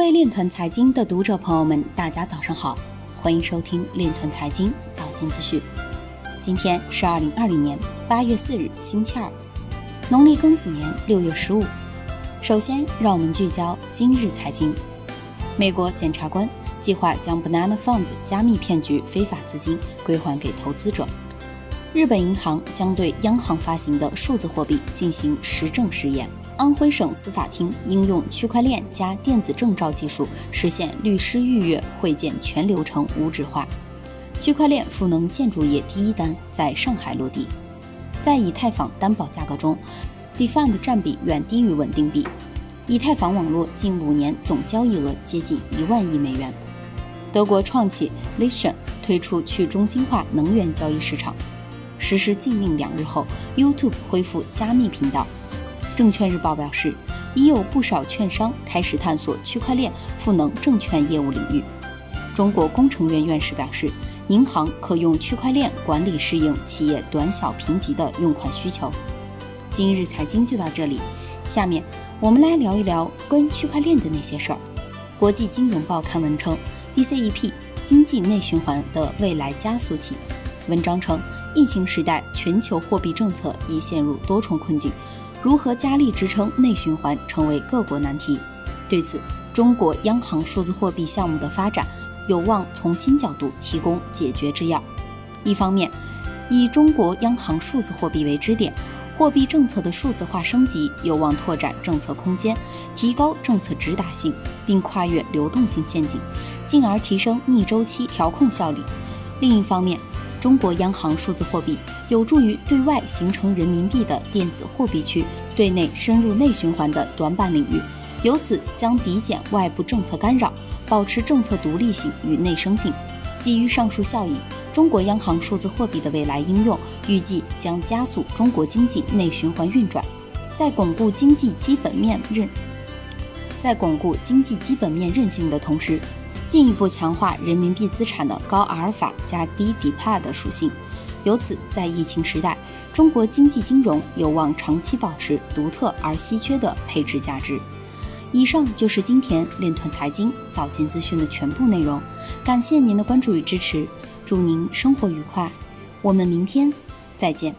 各位链团财经的读者朋友们，大家早上好，欢迎收听链团财经早间资讯。今天是二零二零年八月四日，星期二，农历庚子年六月十五。首先，让我们聚焦今日财经。美国检察官计划将 Banana Fund 加密骗局非法资金归还给投资者。日本银行将对央行发行的数字货币进行实证实验。安徽省司法厅应用区块链加电子证照技术，实现律师预约会见全流程无纸化。区块链赋能建筑业第一单在上海落地。在以太坊担保价格中，DeFi 的占比远低于稳定币。以太坊网络近五年总交易额接近一万亿美元。德国创企 Listen 推出去中心化能源交易市场。实施禁令两日后，YouTube 恢复加密频道。证券日报表示，已有不少券商开始探索区块链赋能证券业务领域。中国工程院院士表示，银行可用区块链管理适应企业短小评级的用款需求。今日财经就到这里，下面我们来聊一聊关于区块链的那些事儿。国际金融报刊文称，DCEP 经济内循环的未来加速器。文章称，疫情时代全球货币政策已陷入多重困境。如何加力支撑内循环，成为各国难题。对此，中国央行数字货币项目的发展有望从新角度提供解决之药。一方面，以中国央行数字货币为支点，货币政策的数字化升级有望拓展政策空间，提高政策直达性，并跨越流动性陷阱，进而提升逆周期调控效率。另一方面，中国央行数字货币有助于对外形成人民币的电子货币区，对内深入内循环的短板领域，由此将抵减外部政策干扰，保持政策独立性与内生性。基于上述效应，中国央行数字货币的未来应用预计将加速中国经济内循环运转，在巩固经济基本面韧，在巩固经济基本面韧性的同时。进一步强化人民币资产的高阿尔法加低底帕的属性，由此在疫情时代，中国经济金融有望长期保持独特而稀缺的配置价值。以上就是今天链团财经早间资讯的全部内容，感谢您的关注与支持，祝您生活愉快，我们明天再见。